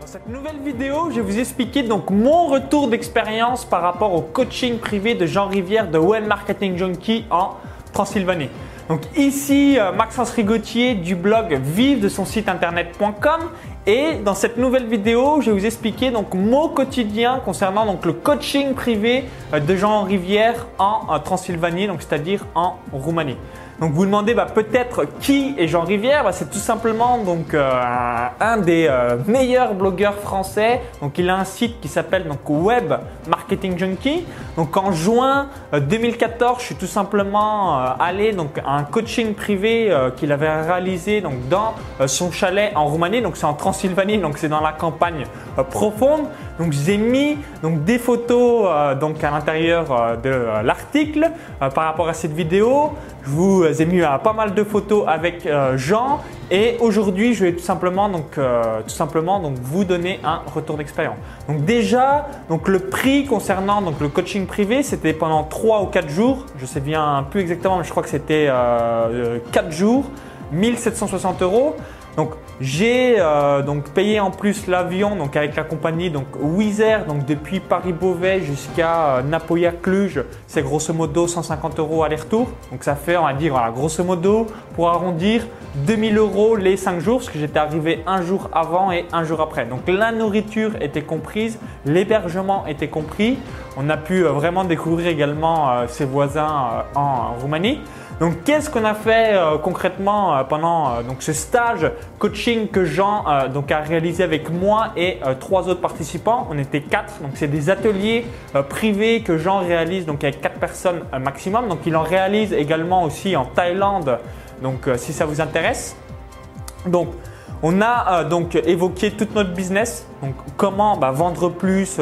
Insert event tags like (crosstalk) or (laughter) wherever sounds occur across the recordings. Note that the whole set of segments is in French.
Dans cette nouvelle vidéo, je vais vous expliquer donc mon retour d'expérience par rapport au coaching privé de Jean Rivière de Well Marketing Junkie en Transylvanie. Donc ici euh, Maxence Rigotier du blog vive de son site internet.com et dans cette nouvelle vidéo, je vais vous expliquer donc mon quotidien concernant donc le coaching privé euh, de Jean Rivière en Transylvanie, donc c'est-à-dire en Roumanie. Donc vous demandez bah, peut-être qui est Jean Rivière bah, C'est tout simplement donc euh, un des euh, meilleurs blogueurs français. Donc il a un site qui s'appelle Web Marketing Junkie. Donc en juin 2014, euh, je suis tout simplement allé donc à un coaching privé qu'il avait réalisé dans son chalet en Roumanie. Donc c'est en Transylvanie, donc c'est dans la campagne profonde. Donc j'ai mis donc des photos donc à l'intérieur de l'article par rapport à cette vidéo. Je vous ai mis pas mal de photos avec euh, Jean et aujourd'hui je vais tout simplement donc euh, tout simplement donc vous donner un retour d'expérience. Donc déjà donc le prix concernant donc le coaching privé c'était pendant 3 ou 4 jours, je sais bien plus exactement mais je crois que c'était 4 euh, jours, 1760 euros. Donc j'ai euh, donc payé en plus l'avion donc avec la compagnie donc donc depuis Paris Beauvais jusqu'à euh, Napoya Cluj c'est grosso modo 150 euros aller-retour. Donc ça fait on va dire voilà grosso modo pour arrondir 2000 euros les 5 jours parce que j'étais arrivé un jour avant et un jour après. Donc la nourriture était comprise l'hébergement était compris. On a pu euh, vraiment découvrir également ses voisins en Roumanie donc, qu'est-ce qu'on a fait euh, concrètement euh, pendant euh, ce stage coaching que Jean a réalisé avec moi et trois autres participants? On était quatre. Donc, c'est des ateliers privés que Jean réalise donc, avec quatre personnes maximum. Donc, il en réalise également aussi en Thaïlande. Donc, si ça vous intéresse. Donc, on a donc évoqué toute notre business, donc comment bah, vendre plus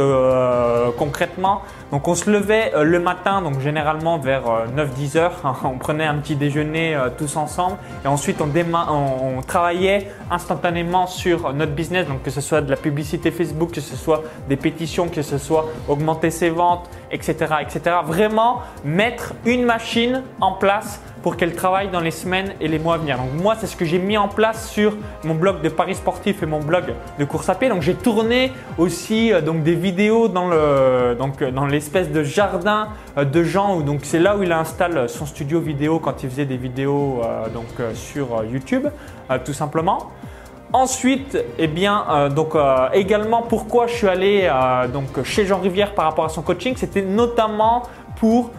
concrètement, donc on se levait euh, le matin, donc généralement vers 9-10 euh, heures, (laughs) on prenait un petit déjeuner euh, tous ensemble et ensuite on, on, travaillait instantanément sur notre business, donc que ce soit de la publicité Facebook, que ce soit des pétitions, que ce soit augmenter ses ventes, etc. etc. Vraiment mettre une machine en place pour qu'elle travaille dans les semaines et les mois à venir. Donc moi, c'est ce que j'ai mis en place sur mon blog de Paris sportif et mon blog de course à pied. Donc j'ai tourné aussi donc des vidéos dans le donc dans les espèce de jardin euh, de gens. donc c'est là où il installe son studio vidéo quand il faisait des vidéos euh, donc, euh, sur YouTube, tout simplement. Ensuite, eh bien, donc également pourquoi je suis allé donc chez Jean Rivière par rapport à son coaching, c'était notamment pour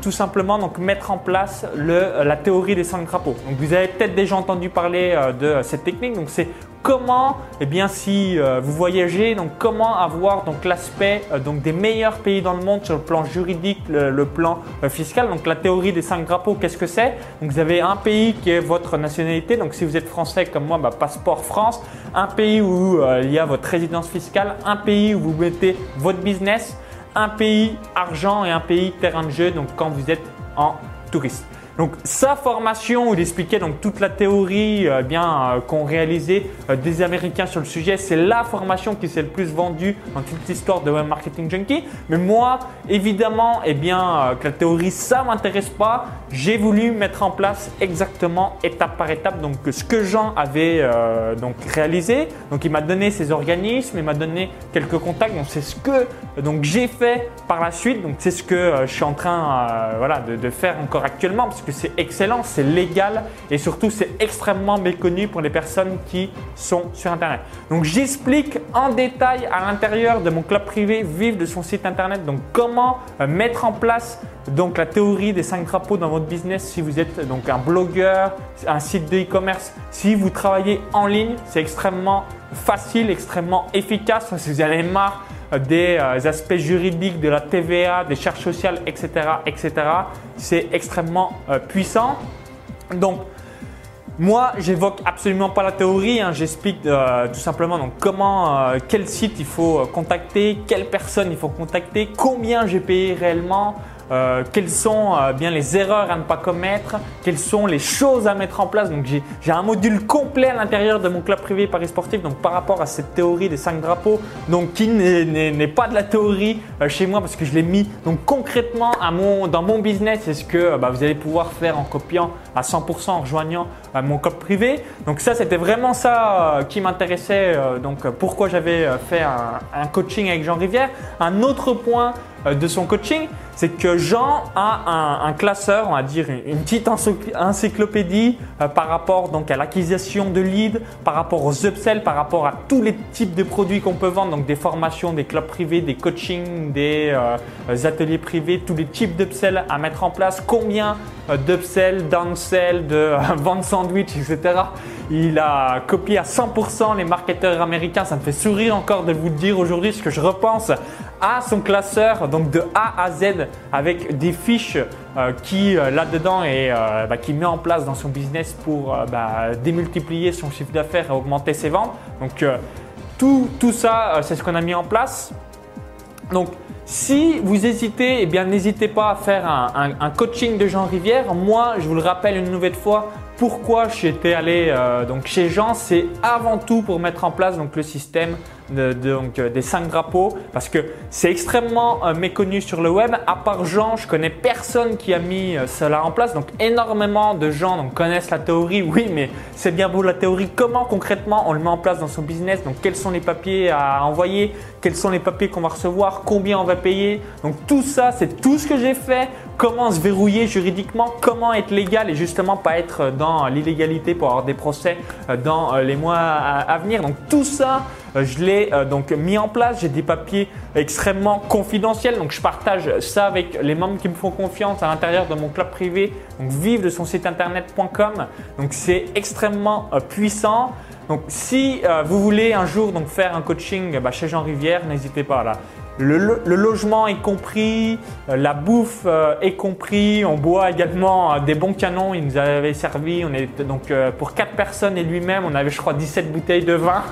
tout simplement donc mettre en place le, la théorie des cinq drapeaux. Donc vous avez peut-être déjà entendu parler de cette technique. Donc c'est comment, eh bien, si euh, vous voyagez, donc comment avoir donc l'aspect euh, donc des meilleurs pays dans le monde sur le plan juridique, le, plan euh, fiscal. Donc la théorie des cinq drapeaux, qu'est-ce que c'est? Donc vous avez un pays qui est votre nationalité. Donc si vous êtes français comme moi, bah, passeport France. Un pays où il y a votre résidence fiscale. Un pays où vous mettez votre business. Un pays argent et un pays terrain de jeu. Donc quand vous êtes en touriste. Donc sa formation, il expliquait donc toute la théorie euh, bien euh, qu'ont réalisé euh, des Américains sur le sujet. C'est la formation qui s'est le plus vendue dans toute l'histoire de Web Marketing Junkie. Mais moi, évidemment, eh bien que la théorie ça m'intéresse pas. J'ai voulu mettre en place exactement étape par étape donc ce que Jean avait donc réalisé. Donc il m'a donné ses organismes, il m'a donné quelques contacts. Donc c'est ce que donc j'ai fait par la suite. Donc c'est ce que je suis en train voilà de, faire encore actuellement c'est excellent, c'est légal et surtout c'est extrêmement méconnu pour les personnes qui sont sur Internet. Donc j'explique en détail à l'intérieur de mon club privé Vive de son site Internet donc comment euh, mettre en place donc la théorie des 5 drapeaux dans votre business si vous êtes donc un blogueur, un site de e-commerce, si vous travaillez en ligne, c'est extrêmement facile, extrêmement efficace. Si vous avez marre des euh, aspects juridiques de la TVA, des charges sociales, etc., etc. C'est extrêmement euh, puissant. Donc, moi, j'évoque absolument pas la théorie. Hein. J'explique euh, tout simplement donc comment, quel site il faut contacter, quelle personne il faut contacter, combien j'ai payé réellement, euh, quelles sont euh, bien les erreurs à ne pas commettre, quelles sont les choses à mettre en place? Donc j'ai un module complet à l'intérieur de mon club privé Paris Sportif. Donc par rapport à cette théorie des cinq drapeaux, donc qui n'est pas de la théorie euh, chez moi parce que je l'ai mis donc concrètement dans mon business. C'est ce que bah, vous allez pouvoir faire en copiant à 100% en rejoignant mon club privé? Donc ça c'était vraiment ça qui m'intéressait. donc pourquoi j'avais fait un, un coaching avec Jean Rivière. Un autre point de son coaching, c'est que Jean a un, classeur, on va dire une petite encyclopédie euh, par rapport donc à l'acquisition de leads, par rapport aux upsells, par rapport à tous les types de produits qu'on peut vendre, donc des formations, des clubs privés, des coachings, des euh, ateliers privés, tous les types d'upsells à mettre en place, combien euh, d'upsells, downsell, de (laughs) vente sandwich, etc. Il a copié à 100% les marketeurs américains. Ça me fait sourire encore de vous dire aujourd'hui, ce que je repense à son classeur, donc de A à Z, avec des fiches euh, qui euh, là-dedans et euh, bah, qui met en place dans son business pour bah, démultiplier son chiffre d'affaires et augmenter ses ventes. Donc tout, tout ça, c'est ce qu'on a mis en place. Donc si vous hésitez, eh bien n'hésitez pas à faire un, un, coaching de Jean Rivière. Moi, je vous le rappelle une nouvelle fois, pourquoi je suis allé euh, chez Jean, c'est avant tout pour mettre en place le système euh, des cinq drapeaux parce que c'est extrêmement euh, méconnu sur le web. À part Jean, je connais personne qui a mis cela en place. Donc énormément de gens donc, connaissent la théorie. Oui, mais c'est bien beau la théorie. Comment concrètement on le met en place dans son business? Donc quels sont les papiers à envoyer? Quels sont les papiers qu'on va recevoir? Combien on va payer? Donc tout ça, c'est tout ce que j'ai fait comment se verrouiller juridiquement, comment être légal et justement pas être dans l'illégalité pour avoir des procès euh, dans euh, les mois à venir. Donc tout ça, euh, je l'ai donc mis en place. J'ai des papiers extrêmement confidentiels. Donc je partage ça avec les membres qui me font confiance à l'intérieur de mon club privé. Donc vive de son site internet.com. Donc c'est extrêmement puissant. Donc si vous voulez un jour donc faire un coaching bah, chez Jean Rivière, n'hésitez pas là. Le, logement est compris, euh, la bouffe euh, est compris, on boit également euh, des bons canons, il nous avait servi, on était donc pour 4 personnes et lui-même, on avait je crois 17 bouteilles de vin,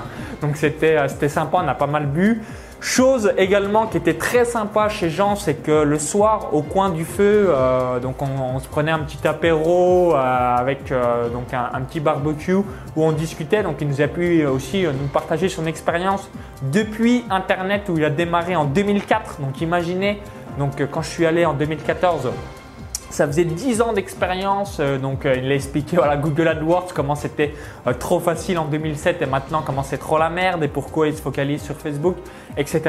donc c'était sympa, on a pas mal bu. Chose également qui était très sympa chez Jean, c'est que le soir, au coin du feu, euh, donc on, se prenait un petit apéro euh, avec euh, un, petit barbecue où on discutait. Donc il nous a pu aussi nous partager son expérience depuis Internet où il a démarré en 2004. Donc imaginez, donc quand je suis allé en 2014 ça faisait 10 ans d'expérience, euh, donc euh, il a expliqué voilà, Google AdWords comment c'était euh, trop facile en 2007 et maintenant comment c'est trop la merde et pourquoi il se focalise sur Facebook, etc.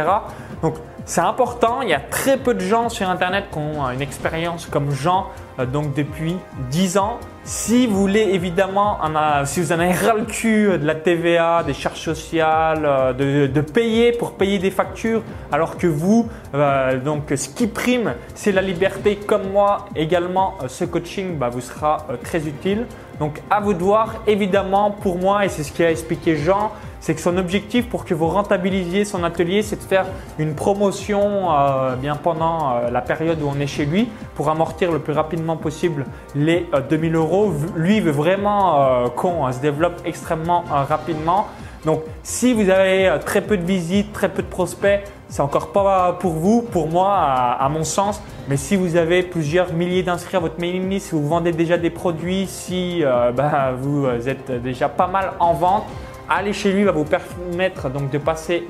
Donc c'est important, il y a très peu de gens sur Internet qui ont une expérience comme Jean donc depuis 10 ans. Si vous voulez évidemment, si vous en avez ras le cul de la TVA, des charges sociales, de, payer pour payer des factures, alors que vous, donc ce qui prime, c'est la liberté comme moi également, ce coaching bah, vous sera très utile. Donc à vous de voir, évidemment pour moi, et c'est ce qu'a expliqué Jean, c'est que son objectif pour que vous rentabilisiez son atelier, c'est de faire une promotion euh, bien pendant euh, la période où on est chez lui pour amortir le plus rapidement possible les 2000 euh, euros. Lui veut vraiment qu'on se développe extrêmement rapidement. Donc si vous avez très peu de visites, très peu de prospects, c'est encore pas pour vous, pour moi, à, mon sens. Mais si vous avez plusieurs milliers d'inscrits à votre mailing list, si vous vendez déjà des produits, si (laughs) bah, vous êtes déjà pas mal en vente, aller chez lui va vous permettre donc de passer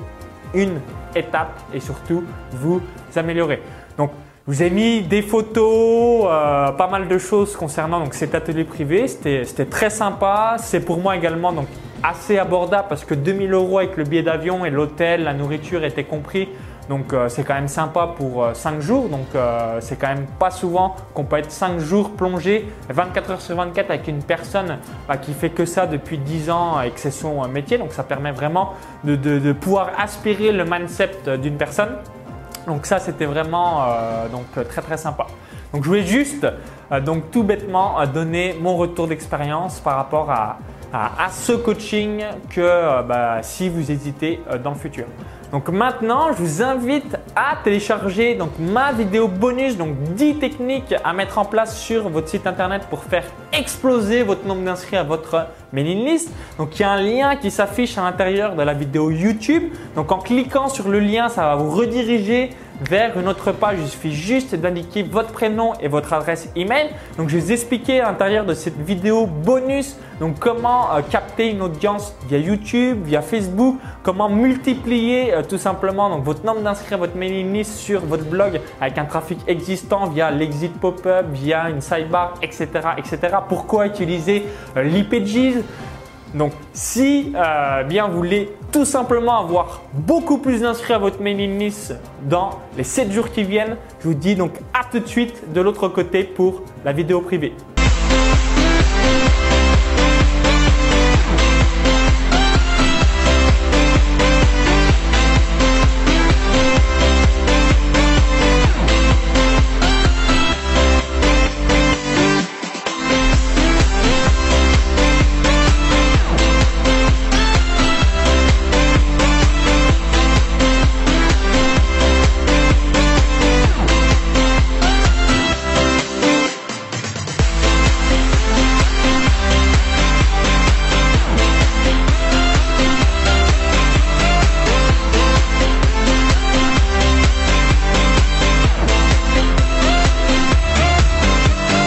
une étape et surtout vous améliorer. Donc, vous ai mis des photos, euh, pas mal de choses concernant cet atelier privé. C'était très sympa. C'est pour moi également assez abordable parce que 2000 euros avec le billet d'avion et l'hôtel, la nourriture étaient compris. Donc euh, c'est quand même sympa pour 5 euh, jours. Donc euh, c'est quand même pas souvent qu'on peut être 5 jours plongé 24 heures sur 24 avec une personne bah, qui fait que ça depuis 10 ans et que c'est son métier. Donc ça permet vraiment de, pouvoir aspirer le mindset d'une personne. Donc ça c'était vraiment donc très très sympa. Donc je voulais juste donc tout bêtement donner mon retour d'expérience par rapport à, ce coaching que bah, si vous hésitez dans le futur. Donc maintenant, je vous invite à télécharger donc ma vidéo bonus, donc 10 techniques à mettre en place sur votre site internet pour faire exploser votre nombre d'inscrits à votre mailing list. Donc il y a un lien qui s'affiche à l'intérieur de la vidéo YouTube. Donc en cliquant sur le lien, ça va vous rediriger vers une autre page. Il suffit juste d'indiquer votre prénom et votre adresse email. Donc, je vais vous expliquer à l'intérieur de cette vidéo bonus donc comment euh, capter une audience via YouTube, via Facebook, comment multiplier euh, tout simplement donc votre nombre d'inscrits votre mailing list sur votre blog avec un trafic existant via l'exit pop-up, via une sidebar, etc., etc. Pourquoi utiliser euh, l'IPGs donc, si euh, bien vous voulez tout simplement avoir beaucoup plus d'inscrits à votre mailing list dans les 7 jours qui viennent, je vous dis donc à tout de suite de l'autre côté pour la vidéo privée.